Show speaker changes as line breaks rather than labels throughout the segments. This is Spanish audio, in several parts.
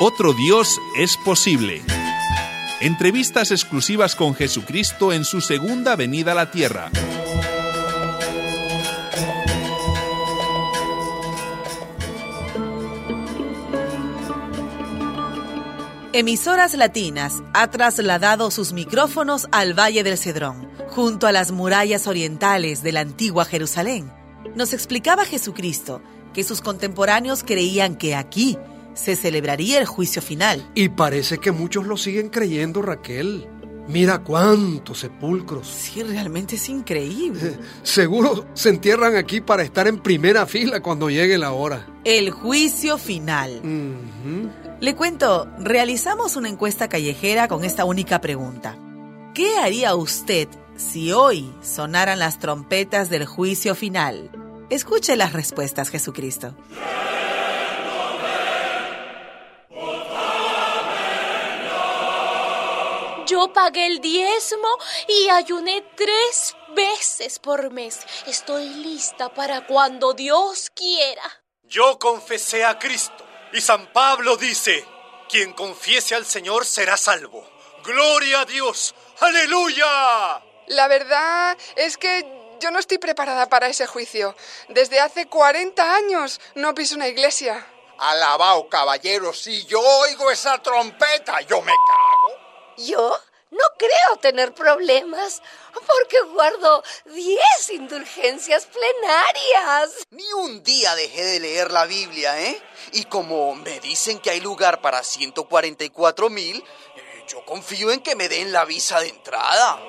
Otro Dios es posible. Entrevistas exclusivas con Jesucristo en su segunda venida a la tierra.
Emisoras Latinas ha trasladado sus micrófonos al Valle del Cedrón, junto a las murallas orientales de la antigua Jerusalén. Nos explicaba Jesucristo que sus contemporáneos creían que aquí se celebraría el juicio final.
Y parece que muchos lo siguen creyendo, Raquel. Mira cuántos sepulcros.
Sí, realmente es increíble.
Seguro se entierran aquí para estar en primera fila cuando llegue la hora.
El juicio final. Le cuento, realizamos una encuesta callejera con esta única pregunta. ¿Qué haría usted si hoy sonaran las trompetas del juicio final? Escuche las respuestas, Jesucristo.
Yo pagué el diezmo y ayuné tres veces por mes. Estoy lista para cuando Dios quiera.
Yo confesé a Cristo y San Pablo dice, quien confiese al Señor será salvo. Gloria a Dios. Aleluya.
La verdad es que yo no estoy preparada para ese juicio. Desde hace 40 años no piso una iglesia.
Alabao, caballero, si yo oigo esa trompeta, yo me cago.
¿Yo? No creo tener problemas, porque guardo 10 indulgencias plenarias.
Ni un día dejé de leer la Biblia, ¿eh? Y como me dicen que hay lugar para 144 mil, eh, yo confío en que me den la visa de entrada.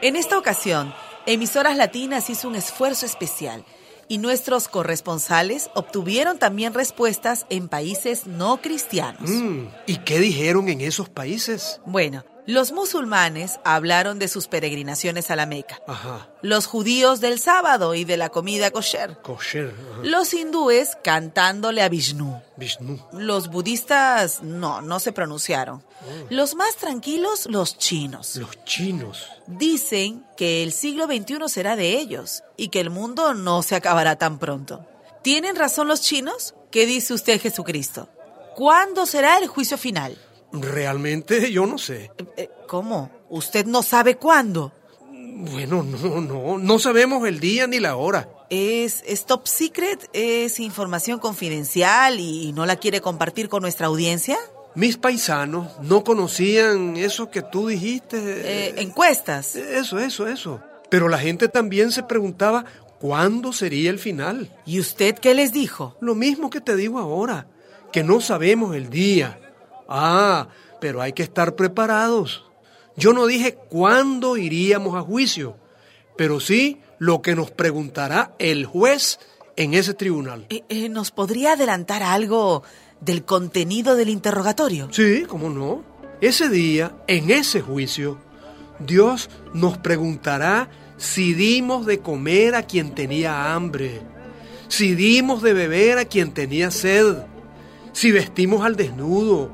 En esta ocasión, Emisoras Latinas hizo un esfuerzo especial y nuestros corresponsales obtuvieron también respuestas en países no cristianos.
Mm, ¿Y qué dijeron en esos países?
Bueno, los musulmanes hablaron de sus peregrinaciones a la Meca.
Ajá.
Los judíos del sábado y de la comida kosher. Los hindúes cantándole a Vishnu.
Vishnu.
Los budistas no, no se pronunciaron. Los más tranquilos, los chinos.
Los chinos.
Dicen que el siglo XXI será de ellos y que el mundo no se acabará tan pronto. ¿Tienen razón los chinos? ¿Qué dice usted, Jesucristo? ¿Cuándo será el juicio final?
Realmente yo no sé.
Eh, eh, ¿Cómo? ¿Usted no sabe cuándo?
Bueno, no, no, no sabemos el día ni la hora.
¿Es, es top secret? ¿Es información confidencial y no la quiere compartir con nuestra audiencia?
Mis paisanos no conocían eso que tú dijiste.
Eh, encuestas.
Eso, eso, eso. Pero la gente también se preguntaba cuándo sería el final.
¿Y usted qué les dijo?
Lo mismo que te digo ahora, que no sabemos el día. Ah, pero hay que estar preparados. Yo no dije cuándo iríamos a juicio, pero sí lo que nos preguntará el juez en ese tribunal.
Eh, eh, ¿Nos podría adelantar algo del contenido del interrogatorio?
Sí, cómo no. Ese día, en ese juicio, Dios nos preguntará si dimos de comer a quien tenía hambre, si dimos de beber a quien tenía sed, si vestimos al desnudo,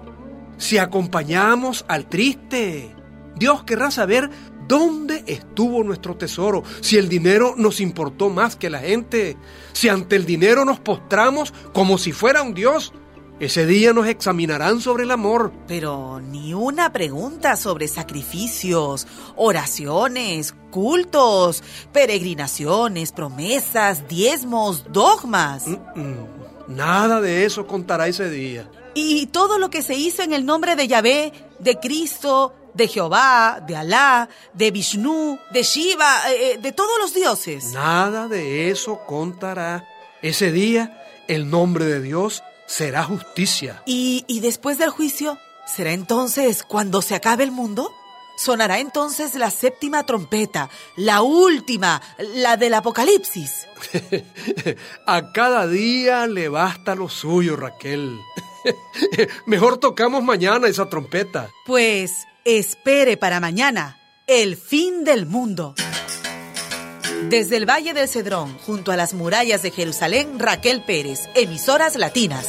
si acompañamos al triste. Dios querrá saber dónde estuvo nuestro tesoro, si el dinero nos importó más que la gente, si ante el dinero nos postramos como si fuera un Dios. Ese día nos examinarán sobre el amor.
Pero ni una pregunta sobre sacrificios, oraciones, cultos, peregrinaciones, promesas, diezmos, dogmas.
Mm, mm. Nada de eso contará ese día.
Y todo lo que se hizo en el nombre de Yahvé, de Cristo, de Jehová, de Alá, de Vishnu, de Shiva, eh, de todos los dioses.
Nada de eso contará. Ese día el nombre de Dios será justicia.
¿Y, y después del juicio? ¿Será entonces cuando se acabe el mundo? Sonará entonces la séptima trompeta, la última, la del Apocalipsis.
A cada día le basta lo suyo, Raquel. Mejor tocamos mañana esa trompeta.
Pues espere para mañana el fin del mundo. Desde el Valle del Cedrón, junto a las murallas de Jerusalén, Raquel Pérez, emisoras latinas.